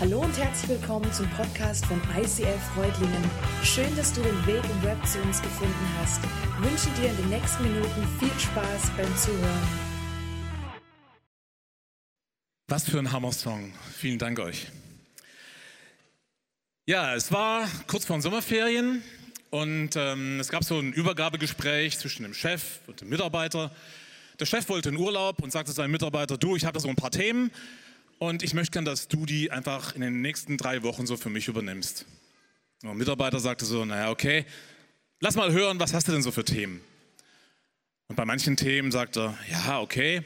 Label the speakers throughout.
Speaker 1: Hallo und herzlich willkommen zum Podcast von ICF Freudlingen. Schön, dass du den Weg im Web zu uns gefunden hast. Ich wünsche dir in den nächsten Minuten viel Spaß beim Zuhören.
Speaker 2: Was für ein Hammer-Song. Vielen Dank euch. Ja, es war kurz vor den Sommerferien und ähm, es gab so ein Übergabegespräch zwischen dem Chef und dem Mitarbeiter. Der Chef wollte in Urlaub und sagte seinem Mitarbeiter, du, ich habe da so ein paar Themen und ich möchte gerne, dass du die einfach in den nächsten drei Wochen so für mich übernimmst. Und der Mitarbeiter sagte so, naja, okay, lass mal hören, was hast du denn so für Themen? Und bei manchen Themen sagt er, ja, okay,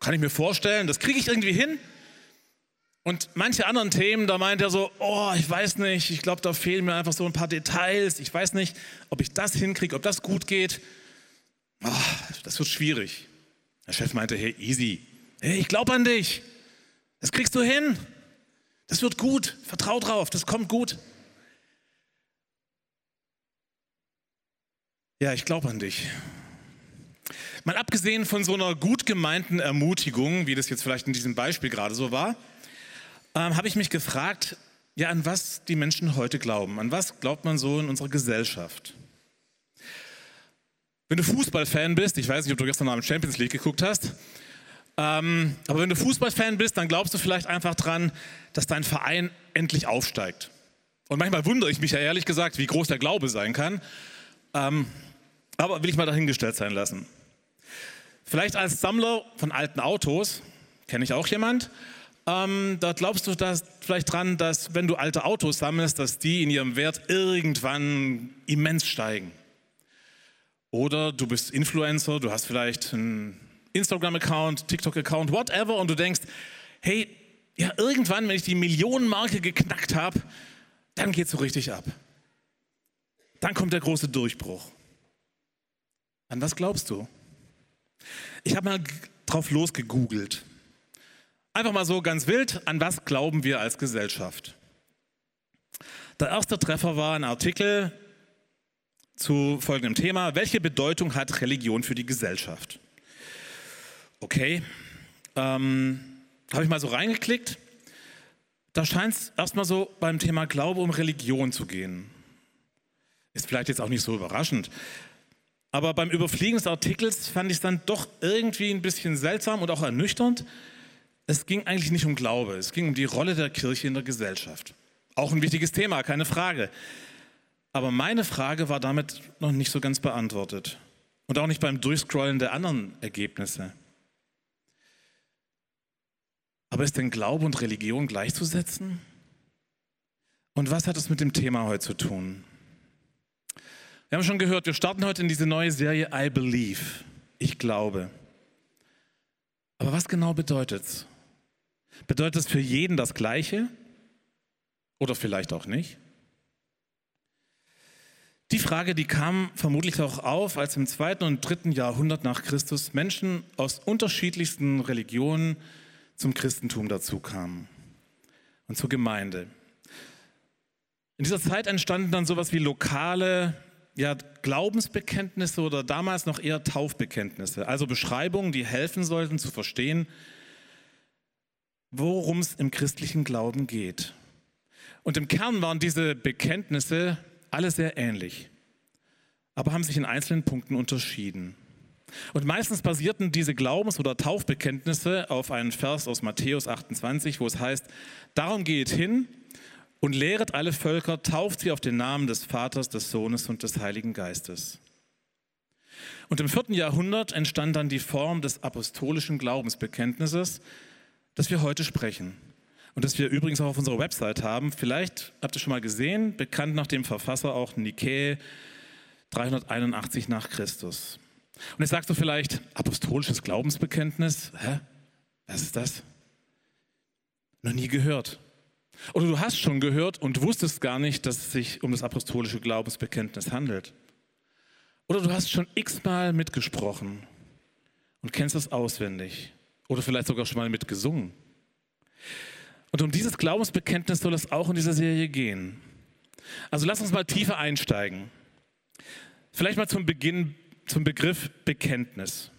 Speaker 2: kann ich mir vorstellen, das kriege ich irgendwie hin. Und manche anderen Themen, da meint er so, oh, ich weiß nicht, ich glaube, da fehlen mir einfach so ein paar Details. Ich weiß nicht, ob ich das hinkriege, ob das gut geht. Oh, das wird schwierig. Der Chef meinte, hey, easy. Hey, ich glaube an dich. Das kriegst du hin. Das wird gut. Vertrau drauf. Das kommt gut. Ja, ich glaube an dich. Mal abgesehen von so einer gut gemeinten Ermutigung, wie das jetzt vielleicht in diesem Beispiel gerade so war, ähm, habe ich mich gefragt, ja, an was die Menschen heute glauben. An was glaubt man so in unserer Gesellschaft? Wenn du Fußballfan bist, ich weiß nicht, ob du gestern Abend Champions League geguckt hast, ähm, aber wenn du Fußballfan bist, dann glaubst du vielleicht einfach dran, dass dein Verein endlich aufsteigt. Und manchmal wundere ich mich ja ehrlich gesagt, wie groß der Glaube sein kann. Ähm, aber will ich mal dahingestellt sein lassen. Vielleicht als Sammler von alten Autos, kenne ich auch jemand, ähm, da glaubst du dass, vielleicht dran, dass wenn du alte Autos sammelst, dass die in ihrem Wert irgendwann immens steigen. Oder du bist Influencer, du hast vielleicht einen Instagram-Account, TikTok-Account, whatever, und du denkst, hey, ja, irgendwann, wenn ich die Millionenmarke geknackt habe, dann geht es so richtig ab. Dann kommt der große Durchbruch. An was glaubst du? Ich habe mal drauf losgegoogelt. Einfach mal so ganz wild, an was glauben wir als Gesellschaft? Der erste Treffer war ein Artikel zu folgendem Thema. Welche Bedeutung hat Religion für die Gesellschaft? Okay, ähm, habe ich mal so reingeklickt. Da scheint es erstmal so beim Thema Glaube um Religion zu gehen. Ist vielleicht jetzt auch nicht so überraschend. Aber beim Überfliegen des Artikels fand ich es dann doch irgendwie ein bisschen seltsam und auch ernüchternd. Es ging eigentlich nicht um Glaube, es ging um die Rolle der Kirche in der Gesellschaft. Auch ein wichtiges Thema, keine Frage. Aber meine Frage war damit noch nicht so ganz beantwortet. Und auch nicht beim Durchscrollen der anderen Ergebnisse. Aber ist denn Glaube und Religion gleichzusetzen? Und was hat es mit dem Thema heute zu tun? Wir haben schon gehört, wir starten heute in diese neue Serie I Believe. Ich glaube. Aber was genau bedeutet es? Bedeutet es für jeden das Gleiche? Oder vielleicht auch nicht? Die Frage, die kam vermutlich auch auf, als im zweiten und dritten Jahrhundert nach Christus Menschen aus unterschiedlichsten Religionen zum Christentum dazu kamen und zur Gemeinde. In dieser Zeit entstanden dann sowas wie lokale ja, Glaubensbekenntnisse oder damals noch eher Taufbekenntnisse, also Beschreibungen, die helfen sollten zu verstehen, worum es im christlichen Glauben geht. Und im Kern waren diese Bekenntnisse alle sehr ähnlich, aber haben sich in einzelnen Punkten unterschieden. Und meistens basierten diese Glaubens- oder Taufbekenntnisse auf einen Vers aus Matthäus 28, wo es heißt, darum geht hin und lehret alle Völker, tauft sie auf den Namen des Vaters, des Sohnes und des Heiligen Geistes. Und im vierten Jahrhundert entstand dann die Form des apostolischen Glaubensbekenntnisses, das wir heute sprechen. Und das wir übrigens auch auf unserer Website haben. Vielleicht habt ihr schon mal gesehen, bekannt nach dem Verfasser auch Nike 381 nach Christus. Und jetzt sagst du vielleicht, apostolisches Glaubensbekenntnis? Hä? Was ist das? Noch nie gehört. Oder du hast schon gehört und wusstest gar nicht, dass es sich um das apostolische Glaubensbekenntnis handelt. Oder du hast schon x-mal mitgesprochen und kennst es auswendig. Oder vielleicht sogar schon mal mitgesungen. Und um dieses Glaubensbekenntnis soll es auch in dieser Serie gehen. Also lass uns mal tiefer einsteigen. Vielleicht mal zum Beginn zum Begriff Bekenntnis.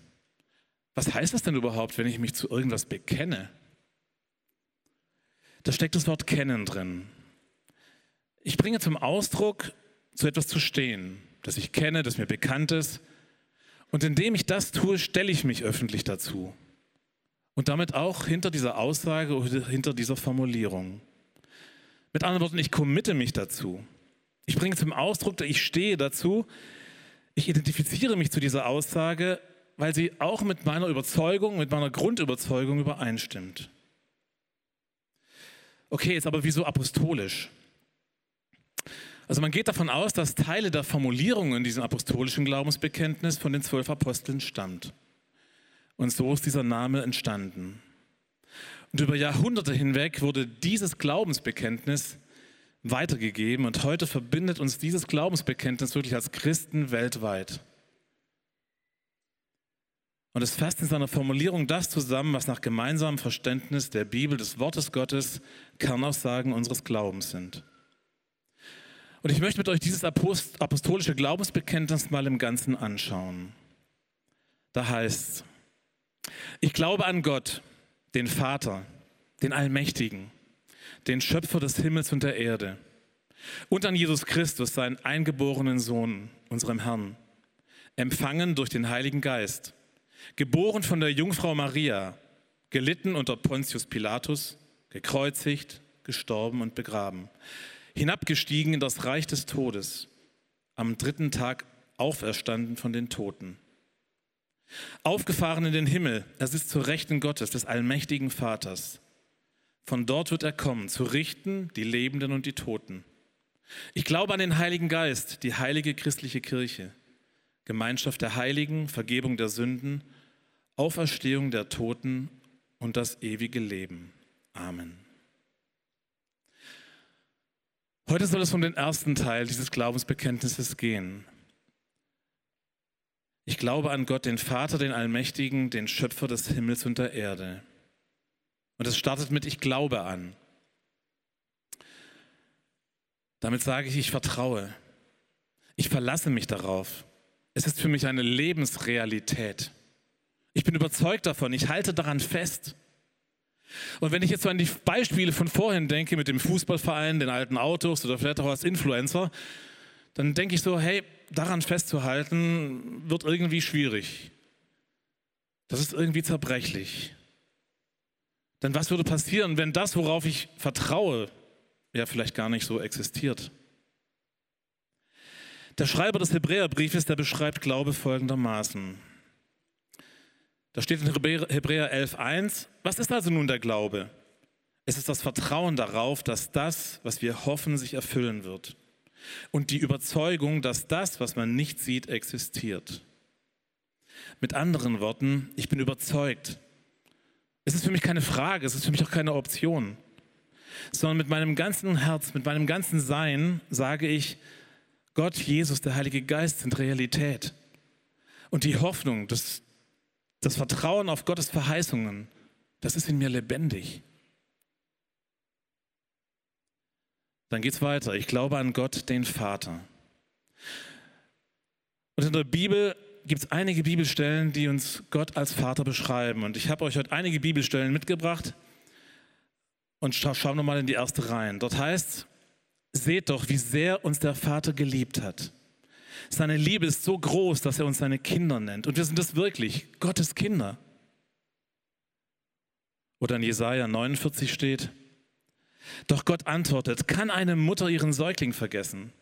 Speaker 2: Was heißt das denn überhaupt, wenn ich mich zu irgendwas bekenne? da steckt das Wort kennen drin. Ich bringe zum Ausdruck, zu etwas zu stehen, das ich kenne, das mir bekannt ist. Und indem ich das tue, stelle ich mich öffentlich dazu. Und damit auch hinter dieser Aussage oder hinter dieser Formulierung. Mit anderen Worten, ich committe mich dazu. Ich bringe zum Ausdruck, ich stehe dazu. Ich identifiziere mich zu dieser Aussage, weil sie auch mit meiner Überzeugung, mit meiner Grundüberzeugung übereinstimmt. Okay, jetzt aber wieso apostolisch? Also man geht davon aus, dass Teile der Formulierung in diesem apostolischen Glaubensbekenntnis von den zwölf Aposteln stammt. Und so ist dieser Name entstanden. Und über Jahrhunderte hinweg wurde dieses Glaubensbekenntnis weitergegeben und heute verbindet uns dieses Glaubensbekenntnis wirklich als Christen weltweit. Und es fasst in seiner Formulierung das zusammen, was nach gemeinsamem Verständnis der Bibel, des Wortes Gottes, Kernaussagen unseres Glaubens sind. Und ich möchte mit euch dieses apostolische Glaubensbekenntnis mal im Ganzen anschauen. Da heißt es, ich glaube an Gott, den Vater, den Allmächtigen, den Schöpfer des Himmels und der Erde, und an Jesus Christus, seinen eingeborenen Sohn, unserem Herrn, empfangen durch den Heiligen Geist, geboren von der Jungfrau Maria, gelitten unter Pontius Pilatus, gekreuzigt, gestorben und begraben, hinabgestiegen in das Reich des Todes, am dritten Tag auferstanden von den Toten Aufgefahren in den Himmel, er sitzt zur Rechten Gottes, des allmächtigen Vaters. Von dort wird er kommen, zu richten die Lebenden und die Toten. Ich glaube an den Heiligen Geist, die heilige christliche Kirche, Gemeinschaft der Heiligen, Vergebung der Sünden, Auferstehung der Toten und das ewige Leben. Amen. Heute soll es um den ersten Teil dieses Glaubensbekenntnisses gehen. Ich glaube an Gott, den Vater, den Allmächtigen, den Schöpfer des Himmels und der Erde. Und es startet mit Ich glaube an. Damit sage ich, ich vertraue. Ich verlasse mich darauf. Es ist für mich eine Lebensrealität. Ich bin überzeugt davon. Ich halte daran fest. Und wenn ich jetzt so an die Beispiele von vorhin denke, mit dem Fußballverein, den alten Autos oder vielleicht auch als Influencer, dann denke ich so, hey, daran festzuhalten, wird irgendwie schwierig. Das ist irgendwie zerbrechlich. Denn was würde passieren, wenn das, worauf ich vertraue, ja vielleicht gar nicht so existiert? Der Schreiber des Hebräerbriefes, der beschreibt Glaube folgendermaßen. Da steht in Hebräer 11.1, was ist also nun der Glaube? Es ist das Vertrauen darauf, dass das, was wir hoffen, sich erfüllen wird und die Überzeugung, dass das, was man nicht sieht, existiert. Mit anderen Worten, ich bin überzeugt. Es ist für mich keine Frage, es ist für mich auch keine Option, sondern mit meinem ganzen Herz, mit meinem ganzen Sein sage ich, Gott, Jesus, der Heilige Geist sind Realität. Und die Hoffnung, das, das Vertrauen auf Gottes Verheißungen, das ist in mir lebendig. Dann geht es weiter. Ich glaube an Gott, den Vater. Und in der Bibel gibt es einige Bibelstellen, die uns Gott als Vater beschreiben. Und ich habe euch heute einige Bibelstellen mitgebracht. Und scha schauen wir mal in die erste rein. Dort heißt, seht doch, wie sehr uns der Vater geliebt hat. Seine Liebe ist so groß, dass er uns seine Kinder nennt. Und wir sind es wirklich, Gottes Kinder. Oder in Jesaja 49 steht, doch Gott antwortet, kann eine Mutter ihren Säugling vergessen?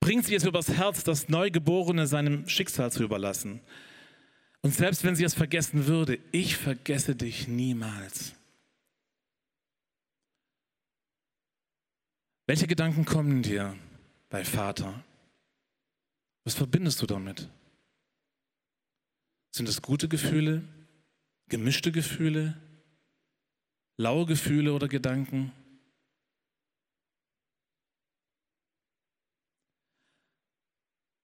Speaker 2: Bringt sie es übers Herz, das Neugeborene seinem Schicksal zu überlassen? Und selbst wenn sie es vergessen würde, ich vergesse dich niemals. Welche Gedanken kommen dir bei Vater? Was verbindest du damit? Sind es gute Gefühle, gemischte Gefühle, laue Gefühle oder Gedanken?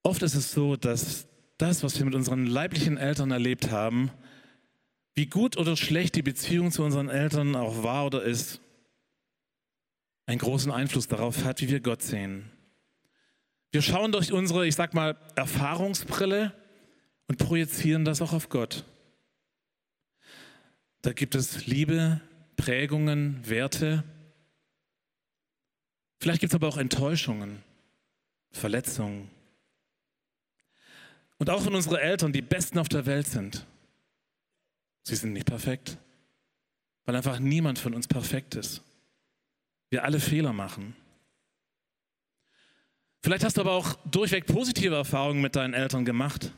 Speaker 2: Oft ist es so, dass das, was wir mit unseren leiblichen Eltern erlebt haben, wie gut oder schlecht die Beziehung zu unseren Eltern auch war oder ist, einen großen Einfluss darauf hat, wie wir Gott sehen. Wir schauen durch unsere, ich sag mal, Erfahrungsbrille und projizieren das auch auf Gott. Da gibt es Liebe, Prägungen, Werte, Vielleicht gibt es aber auch Enttäuschungen, Verletzungen. Und auch wenn unsere Eltern die Besten auf der Welt sind, sie sind nicht perfekt, weil einfach niemand von uns perfekt ist. Wir alle Fehler machen. Vielleicht hast du aber auch durchweg positive Erfahrungen mit deinen Eltern gemacht.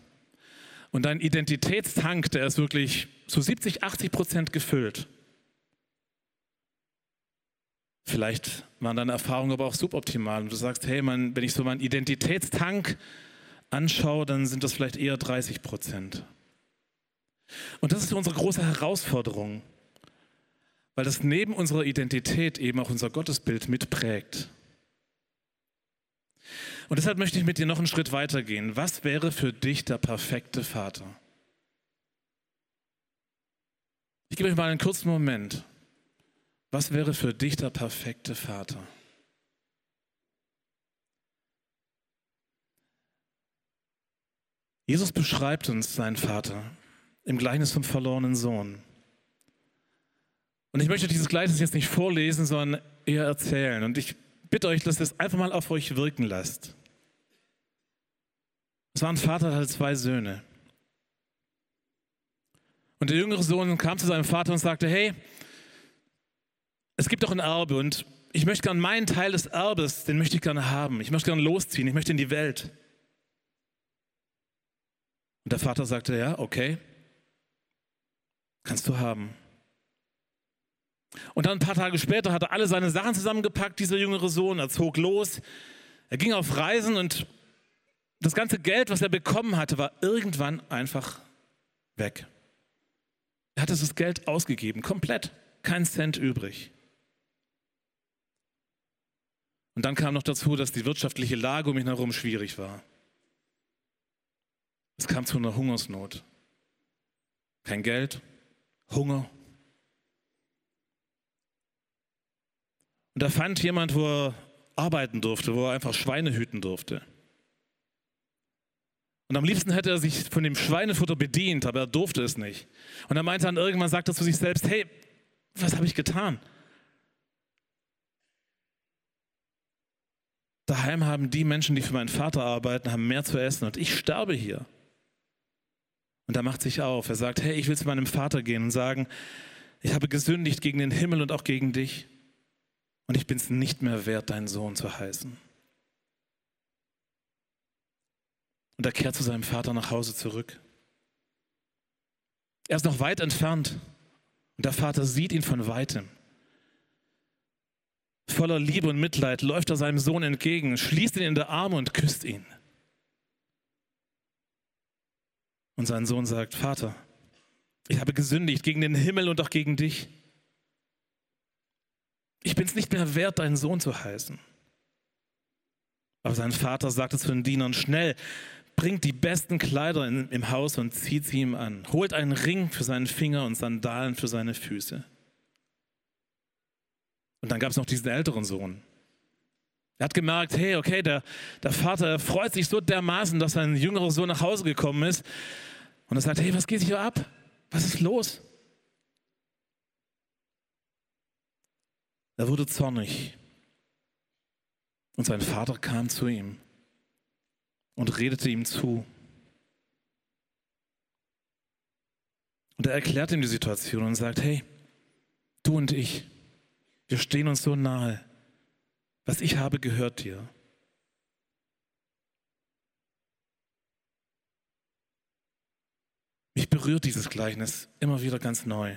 Speaker 2: Und dein Identitätstank, der ist wirklich zu 70, 80 Prozent gefüllt. Vielleicht waren deine Erfahrungen aber auch suboptimal und du sagst, hey, man, wenn ich so meinen Identitätstank anschaue, dann sind das vielleicht eher 30 Prozent. Und das ist unsere große Herausforderung, weil das neben unserer Identität eben auch unser Gottesbild mitprägt. Und deshalb möchte ich mit dir noch einen Schritt weitergehen. Was wäre für dich der perfekte Vater? Ich gebe euch mal einen kurzen Moment. Was wäre für dich der perfekte Vater? Jesus beschreibt uns seinen Vater im Gleichnis vom verlorenen Sohn. Und ich möchte dieses Gleichnis jetzt nicht vorlesen, sondern eher erzählen. Und ich bitte euch, dass ihr es einfach mal auf euch wirken lasst. Es war ein Vater, der hatte zwei Söhne. Und der jüngere Sohn kam zu seinem Vater und sagte, hey, es gibt doch ein Erbe und ich möchte gerne meinen Teil des Erbes, den möchte ich gerne haben. Ich möchte gerne losziehen, ich möchte in die Welt. Und der Vater sagte, ja, okay, kannst du haben. Und dann ein paar Tage später hat er alle seine Sachen zusammengepackt, dieser jüngere Sohn. Er zog los. Er ging auf Reisen und das ganze Geld, was er bekommen hatte, war irgendwann einfach weg. Er hatte das Geld ausgegeben, komplett, kein Cent übrig. Und dann kam noch dazu, dass die wirtschaftliche Lage um ihn herum schwierig war. Es kam zu einer Hungersnot. Kein Geld, Hunger, Und da fand jemand, wo er arbeiten durfte, wo er einfach Schweine hüten durfte. Und am liebsten hätte er sich von dem Schweinefutter bedient, aber er durfte es nicht. Und er meinte dann irgendwann, sagt er zu sich selbst, hey, was habe ich getan? Daheim haben die Menschen, die für meinen Vater arbeiten, haben mehr zu essen und ich sterbe hier. Und er macht sich auf. Er sagt, hey, ich will zu meinem Vater gehen und sagen, ich habe gesündigt gegen den Himmel und auch gegen dich und ich bin es nicht mehr wert, dein Sohn zu heißen. Und er kehrt zu seinem Vater nach Hause zurück. Er ist noch weit entfernt und der Vater sieht ihn von weitem. Voller Liebe und Mitleid läuft er seinem Sohn entgegen, schließt ihn in der Arme und küsst ihn. Und sein Sohn sagt, Vater, ich habe gesündigt gegen den Himmel und auch gegen dich ich bin es nicht mehr wert, deinen Sohn zu heißen. Aber sein Vater sagte zu den Dienern, schnell, bringt die besten Kleider in, im Haus und zieht sie ihm an. Holt einen Ring für seinen Finger und Sandalen für seine Füße. Und dann gab es noch diesen älteren Sohn. Er hat gemerkt, hey, okay, der, der Vater freut sich so dermaßen, dass sein jüngerer Sohn nach Hause gekommen ist. Und er sagt, hey, was geht hier ab? Was ist los? Er wurde zornig. Und sein Vater kam zu ihm und redete ihm zu. Und er erklärt ihm die Situation und sagt, hey, du und ich, wir stehen uns so nahe. Was ich habe, gehört dir. Mich berührt dieses Gleichnis immer wieder ganz neu.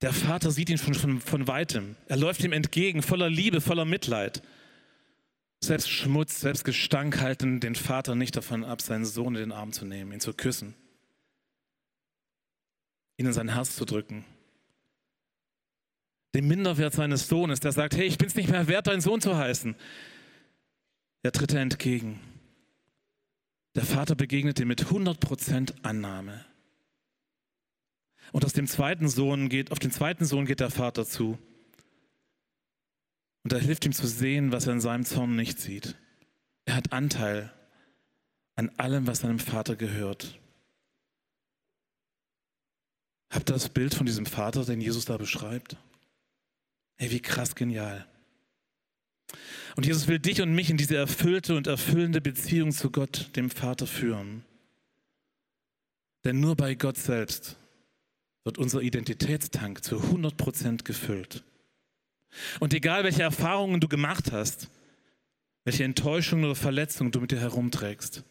Speaker 2: Der Vater sieht ihn schon von, von weitem. Er läuft ihm entgegen, voller Liebe, voller Mitleid. Selbst Schmutz, selbst Gestank halten den Vater nicht davon ab, seinen Sohn in den Arm zu nehmen, ihn zu küssen, ihn in sein Herz zu drücken. Dem Minderwert seines Sohnes, der sagt, hey, ich bin es nicht mehr wert, dein Sohn zu heißen, der tritt er entgegen. Der Vater begegnet ihm mit 100% Annahme. Und aus dem zweiten Sohn geht, auf den zweiten Sohn geht der Vater zu. Und er hilft ihm zu sehen, was er in seinem Zorn nicht sieht. Er hat Anteil an allem, was seinem Vater gehört. Habt ihr das Bild von diesem Vater, den Jesus da beschreibt? Hey, wie krass genial. Und Jesus will dich und mich in diese erfüllte und erfüllende Beziehung zu Gott, dem Vater, führen. Denn nur bei Gott selbst wird unser Identitätstank zu 100% gefüllt. Und egal, welche Erfahrungen du gemacht hast, welche Enttäuschungen oder Verletzungen du mit dir herumträgst,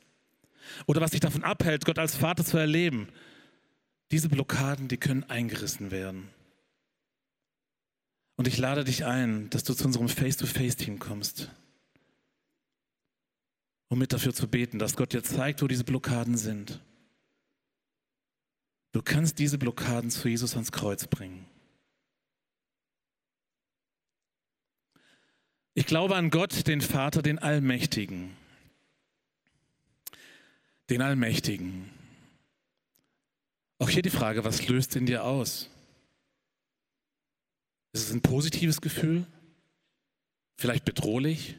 Speaker 2: oder was dich davon abhält, Gott als Vater zu erleben, diese Blockaden, die können eingerissen werden. Und ich lade dich ein, dass du zu unserem Face-to-Face-Team kommst, um mit dafür zu beten, dass Gott dir zeigt, wo diese Blockaden sind. Du kannst diese Blockaden zu Jesus ans Kreuz bringen. Ich glaube an Gott, den Vater, den Allmächtigen. Den Allmächtigen. Auch hier die Frage, was löst in dir aus? Ist es ein positives Gefühl? Vielleicht bedrohlich?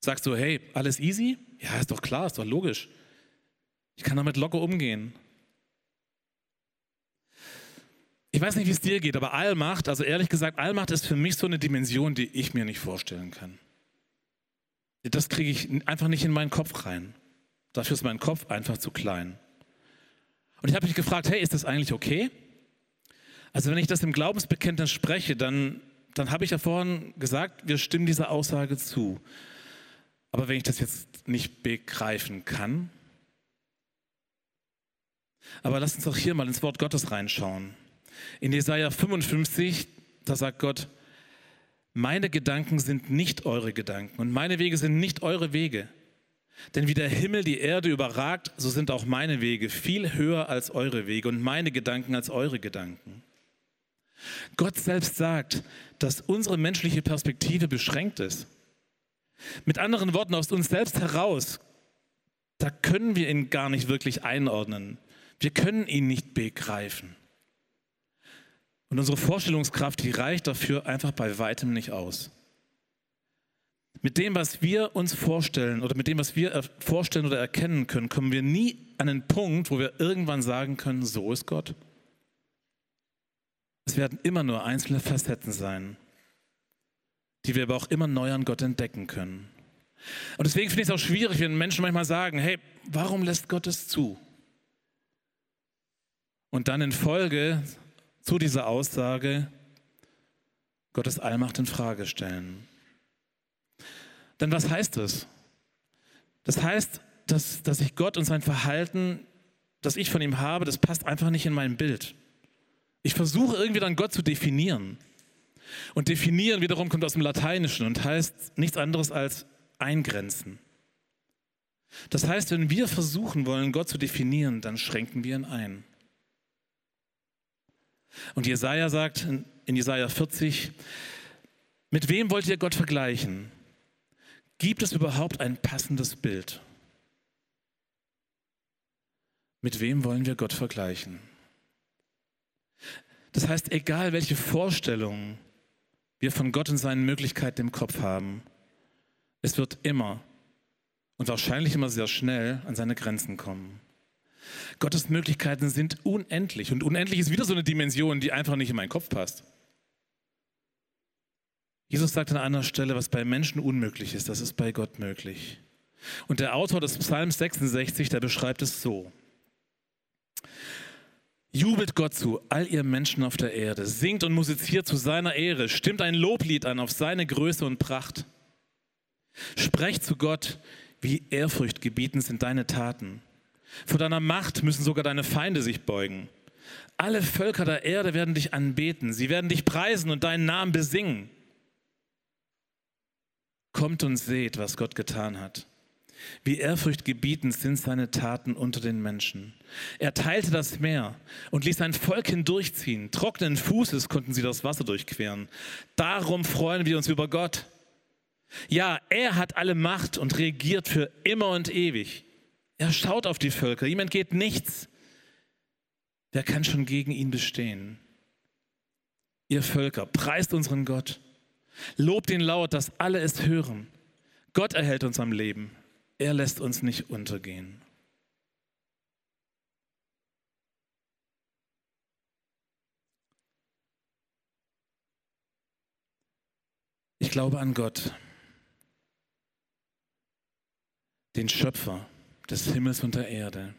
Speaker 2: Sagst du, hey, alles easy? Ja, ist doch klar, ist doch logisch. Ich kann damit locker umgehen. Ich weiß nicht, wie es dir geht, aber Allmacht, also ehrlich gesagt, Allmacht ist für mich so eine Dimension, die ich mir nicht vorstellen kann. Das kriege ich einfach nicht in meinen Kopf rein. Dafür ist mein Kopf einfach zu klein. Und ich habe mich gefragt, hey, ist das eigentlich okay? Also wenn ich das im Glaubensbekenntnis spreche, dann, dann habe ich ja vorhin gesagt, wir stimmen dieser Aussage zu. Aber wenn ich das jetzt nicht begreifen kann, aber lass uns auch hier mal ins Wort Gottes reinschauen. In Jesaja 55, da sagt Gott, meine Gedanken sind nicht eure Gedanken und meine Wege sind nicht eure Wege. Denn wie der Himmel die Erde überragt, so sind auch meine Wege viel höher als eure Wege und meine Gedanken als eure Gedanken. Gott selbst sagt, dass unsere menschliche Perspektive beschränkt ist. Mit anderen Worten, aus uns selbst heraus, da können wir ihn gar nicht wirklich einordnen. Wir können ihn nicht begreifen. Und unsere Vorstellungskraft, die reicht dafür einfach bei weitem nicht aus. Mit dem, was wir uns vorstellen oder mit dem, was wir vorstellen oder erkennen können, kommen wir nie an einen Punkt, wo wir irgendwann sagen können, so ist Gott. Es werden immer nur einzelne Facetten sein, die wir aber auch immer neu an Gott entdecken können. Und deswegen finde ich es auch schwierig, wenn Menschen manchmal sagen, hey, warum lässt Gott es zu? Und dann in Folge zu dieser Aussage Gottes Allmacht in Frage stellen. Denn was heißt das? Das heißt, dass, dass ich Gott und sein Verhalten, das ich von ihm habe, das passt einfach nicht in mein Bild. Ich versuche irgendwie dann Gott zu definieren. Und definieren wiederum kommt aus dem Lateinischen und heißt nichts anderes als eingrenzen. Das heißt, wenn wir versuchen wollen, Gott zu definieren, dann schränken wir ihn ein. Und Jesaja sagt in Jesaja 40, mit wem wollt ihr Gott vergleichen? Gibt es überhaupt ein passendes Bild? Mit wem wollen wir Gott vergleichen? Das heißt, egal welche Vorstellungen wir von Gott und seinen Möglichkeiten im Kopf haben, es wird immer und wahrscheinlich immer sehr schnell an seine Grenzen kommen. Gottes Möglichkeiten sind unendlich und unendlich ist wieder so eine Dimension, die einfach nicht in meinen Kopf passt. Jesus sagt an einer Stelle, was bei Menschen unmöglich ist, das ist bei Gott möglich. Und der Autor des Psalms 66, der beschreibt es so. Jubelt Gott zu, all ihr Menschen auf der Erde, singt und musiziert zu seiner Ehre, stimmt ein Loblied an auf seine Größe und Pracht. Sprecht zu Gott, wie ehrfurchtgebietend sind deine Taten. Vor deiner Macht müssen sogar deine Feinde sich beugen. Alle Völker der Erde werden dich anbeten, sie werden dich preisen und deinen Namen besingen. Kommt und seht, was Gott getan hat. Wie ehrfurchtgebietend sind seine Taten unter den Menschen. Er teilte das Meer und ließ sein Volk hindurchziehen. Trockenen Fußes konnten sie das Wasser durchqueren. Darum freuen wir uns über Gott. Ja, er hat alle Macht und regiert für immer und ewig. Er schaut auf die Völker, ihm entgeht nichts. Wer kann schon gegen ihn bestehen? Ihr Völker, preist unseren Gott. Lobt ihn laut, dass alle es hören. Gott erhält uns am Leben. Er lässt uns nicht untergehen. glaube an Gott, den Schöpfer des Himmels und der Erde.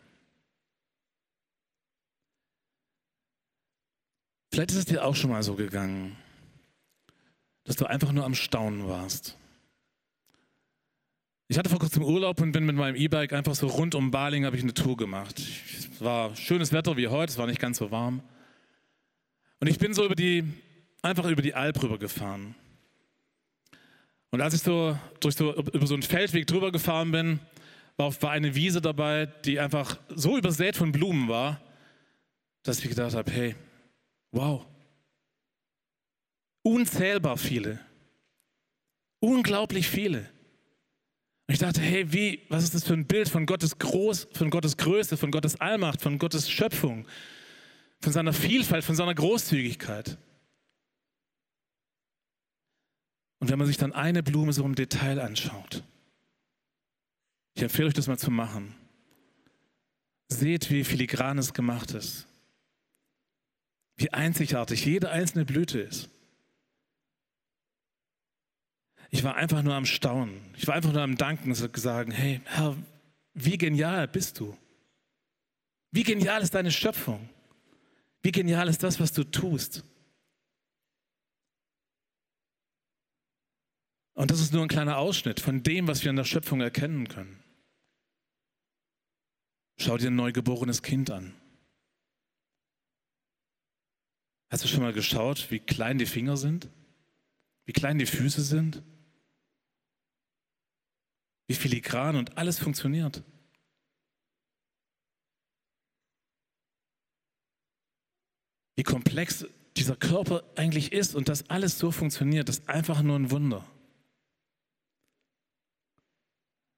Speaker 2: Vielleicht ist es dir auch schon mal so gegangen, dass du einfach nur am Staunen warst. Ich hatte vor kurzem Urlaub und bin mit meinem E-Bike einfach so rund um Baling habe ich eine Tour gemacht. Es war schönes Wetter wie heute, es war nicht ganz so warm. Und ich bin so über die, einfach über die Alp rüber gefahren. Und als ich so durch so über so einen Feldweg drüber gefahren bin, war, war eine Wiese dabei, die einfach so übersät von Blumen war, dass ich gedacht habe, hey, wow, unzählbar viele, unglaublich viele. Und ich dachte, hey, wie, was ist das für ein Bild von Gottes Groß, von Gottes Größe, von Gottes Allmacht, von Gottes Schöpfung, von seiner Vielfalt, von seiner Großzügigkeit. Und wenn man sich dann eine Blume so im Detail anschaut, ich empfehle euch das mal zu machen. Seht, wie filigran es gemacht ist. Wie einzigartig jede einzelne Blüte ist. Ich war einfach nur am Staunen. Ich war einfach nur am Danken und sagen, hey, Herr, wie genial bist du? Wie genial ist deine Schöpfung? Wie genial ist das, was du tust? Und das ist nur ein kleiner Ausschnitt von dem, was wir in der Schöpfung erkennen können. Schau dir ein neugeborenes Kind an. Hast du schon mal geschaut, wie klein die Finger sind? Wie klein die Füße sind? Wie filigran und alles funktioniert. Wie komplex dieser Körper eigentlich ist und dass alles so funktioniert, ist einfach nur ein Wunder.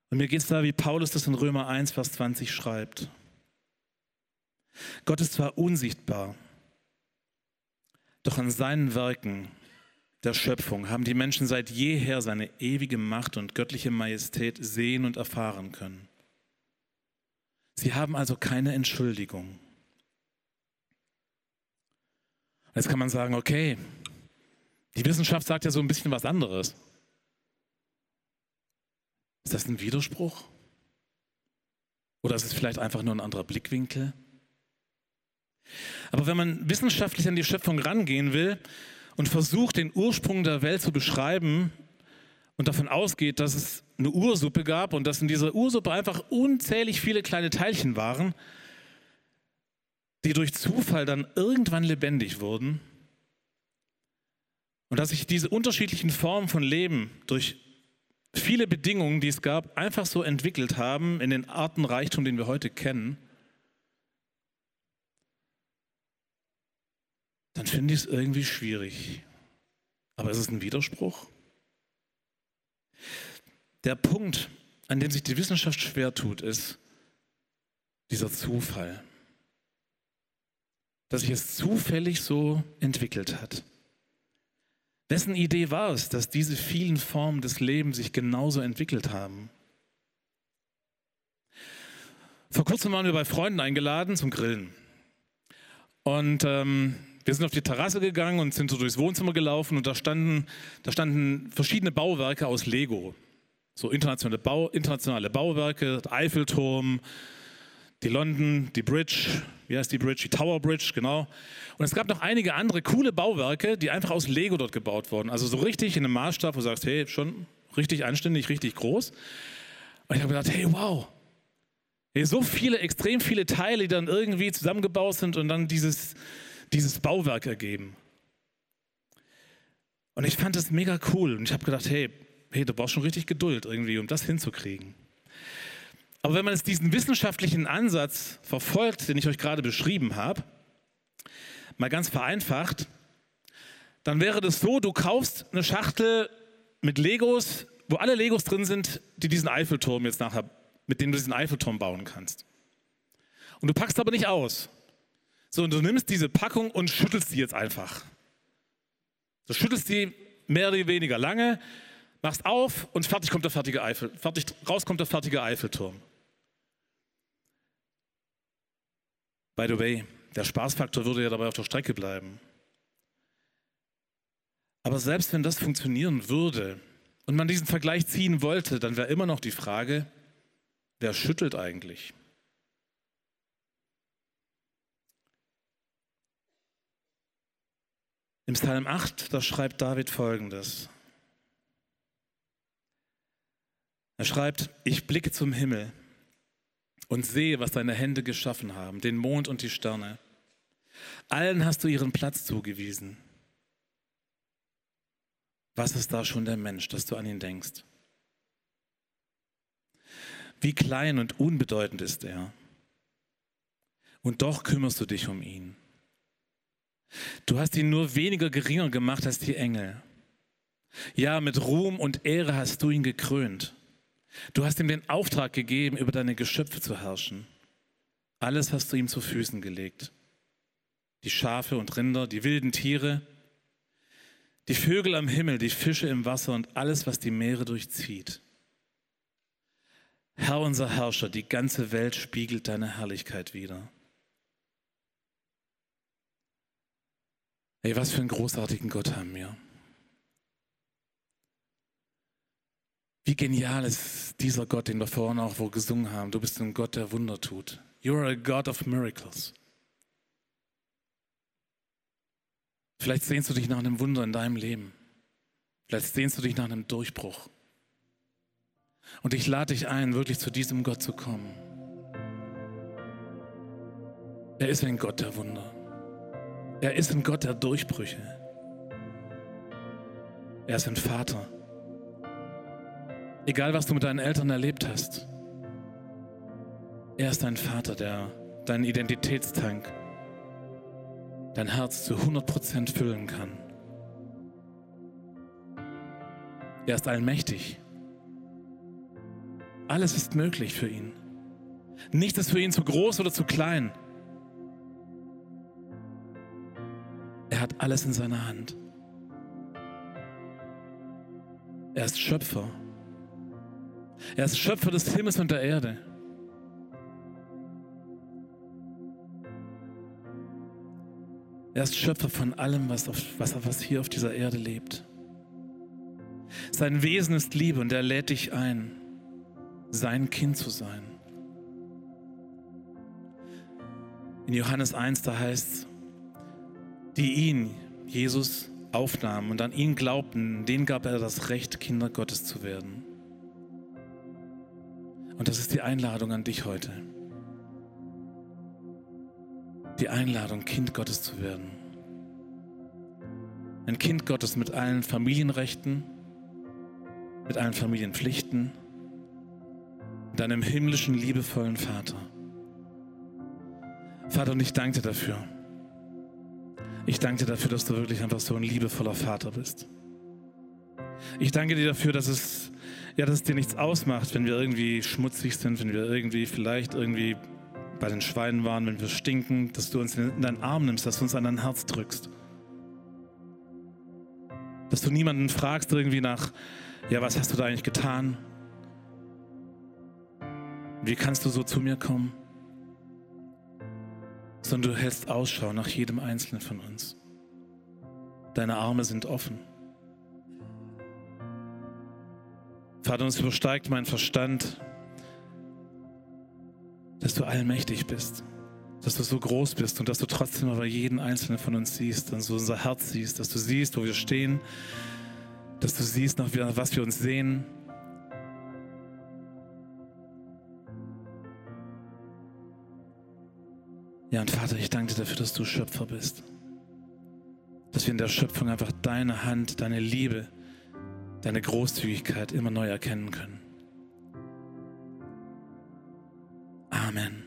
Speaker 2: Und mir geht es da, wie Paulus das in Römer 1, Vers 20 schreibt. Gott ist zwar unsichtbar, doch an seinen Werken der Schöpfung haben die Menschen seit jeher seine ewige Macht und göttliche Majestät sehen und erfahren können. Sie haben also keine Entschuldigung. Jetzt kann man sagen, okay, die Wissenschaft sagt ja so ein bisschen was anderes. Ist das ein Widerspruch? Oder ist es vielleicht einfach nur ein anderer Blickwinkel? Aber wenn man wissenschaftlich an die Schöpfung rangehen will, und versucht, den Ursprung der Welt zu beschreiben und davon ausgeht, dass es eine Ursuppe gab und dass in dieser Ursuppe einfach unzählig viele kleine Teilchen waren, die durch Zufall dann irgendwann lebendig wurden. Und dass sich diese unterschiedlichen Formen von Leben durch viele Bedingungen, die es gab, einfach so entwickelt haben in den Artenreichtum, den wir heute kennen, dann finde ich es irgendwie schwierig. Aber ist es ein Widerspruch? Der Punkt, an dem sich die Wissenschaft schwer tut, ist dieser Zufall. Dass sich es zufällig so entwickelt hat. Wessen Idee war es, dass diese vielen Formen des Lebens sich genauso entwickelt haben? Vor kurzem waren wir bei Freunden eingeladen zum Grillen. Und ähm, wir sind auf die Terrasse gegangen und sind so durchs Wohnzimmer gelaufen und da standen, da standen verschiedene Bauwerke aus Lego. So internationale, Bau, internationale Bauwerke, Eiffelturm, die London, die Bridge, wie heißt die Bridge? Die Tower Bridge, genau. Und es gab noch einige andere coole Bauwerke, die einfach aus Lego dort gebaut wurden. Also so richtig in einem Maßstab, wo du sagst, hey, schon richtig anständig, richtig groß. Und ich habe gedacht, hey, wow. Hey, so viele, extrem viele Teile, die dann irgendwie zusammengebaut sind und dann dieses, dieses Bauwerk ergeben. Und ich fand das mega cool und ich habe gedacht, hey, hey, du brauchst schon richtig Geduld irgendwie, um das hinzukriegen. Aber wenn man jetzt diesen wissenschaftlichen Ansatz verfolgt, den ich euch gerade beschrieben habe, mal ganz vereinfacht, dann wäre das so, du kaufst eine Schachtel mit Legos, wo alle Legos drin sind, die diesen Eiffelturm jetzt nachher, mit denen du diesen Eiffelturm bauen kannst. Und du packst aber nicht aus. So, und du nimmst diese Packung und schüttelst die jetzt einfach. Du schüttelst die mehr oder weniger lange, machst auf und fertig kommt der fertige Eiffel, fertig, raus kommt der fertige Eiffelturm. By the way, der Spaßfaktor würde ja dabei auf der Strecke bleiben. Aber selbst wenn das funktionieren würde und man diesen Vergleich ziehen wollte, dann wäre immer noch die Frage, wer schüttelt eigentlich? Im Psalm 8, da schreibt David folgendes. Er schreibt, ich blicke zum Himmel und sehe, was deine Hände geschaffen haben, den Mond und die Sterne. Allen hast du ihren Platz zugewiesen. Was ist da schon der Mensch, dass du an ihn denkst? Wie klein und unbedeutend ist er. Und doch kümmerst du dich um ihn. Du hast ihn nur weniger geringer gemacht als die Engel. Ja, mit Ruhm und Ehre hast du ihn gekrönt. Du hast ihm den Auftrag gegeben, über deine Geschöpfe zu herrschen. Alles hast du ihm zu Füßen gelegt. Die Schafe und Rinder, die wilden Tiere, die Vögel am Himmel, die Fische im Wasser und alles, was die Meere durchzieht. Herr unser Herrscher, die ganze Welt spiegelt deine Herrlichkeit wider. Ey, was für einen großartigen Gott haben wir. Wie genial ist dieser Gott, den wir vorhin auch wo gesungen haben. Du bist ein Gott, der Wunder tut. You are a God of miracles. Vielleicht sehnst du dich nach einem Wunder in deinem Leben. Vielleicht sehnst du dich nach einem Durchbruch. Und ich lade dich ein, wirklich zu diesem Gott zu kommen. Er ist ein Gott der Wunder. Er ist ein Gott der Durchbrüche. Er ist ein Vater. Egal, was du mit deinen Eltern erlebt hast. Er ist dein Vater, der deinen Identitätstank, dein Herz zu 100% füllen kann. Er ist allmächtig. Alles ist möglich für ihn. Nichts ist für ihn zu groß oder zu klein. Alles in seiner Hand. Er ist Schöpfer. Er ist Schöpfer des Himmels und der Erde. Er ist Schöpfer von allem, was, auf, was, was hier auf dieser Erde lebt. Sein Wesen ist Liebe und er lädt dich ein, sein Kind zu sein. In Johannes 1, da heißt es, die ihn, Jesus, aufnahmen und an ihn glaubten, denen gab er das Recht, Kinder Gottes zu werden. Und das ist die Einladung an dich heute. Die Einladung, Kind Gottes zu werden. Ein Kind Gottes mit allen Familienrechten, mit allen Familienpflichten, mit einem himmlischen, liebevollen Vater. Vater, und ich danke dir dafür. Ich danke dir dafür, dass du wirklich einfach so ein liebevoller Vater bist. Ich danke dir dafür, dass es ja, dass es dir nichts ausmacht, wenn wir irgendwie schmutzig sind, wenn wir irgendwie vielleicht irgendwie bei den Schweinen waren, wenn wir stinken, dass du uns in deinen Arm nimmst, dass du uns an dein Herz drückst. Dass du niemanden fragst irgendwie nach, ja, was hast du da eigentlich getan? Wie kannst du so zu mir kommen? Sondern du hältst Ausschau nach jedem Einzelnen von uns. Deine Arme sind offen. Vater, uns übersteigt mein Verstand, dass du allmächtig bist, dass du so groß bist und dass du trotzdem aber jeden einzelnen von uns siehst, dass du unser Herz siehst, dass du siehst, wo wir stehen, dass du siehst, nach was wir uns sehen. Ja, und Vater, ich danke dir dafür, dass du Schöpfer bist. Dass wir in der Schöpfung einfach deine Hand, deine Liebe, deine Großzügigkeit immer neu erkennen können. Amen.